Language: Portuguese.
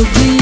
Eu vi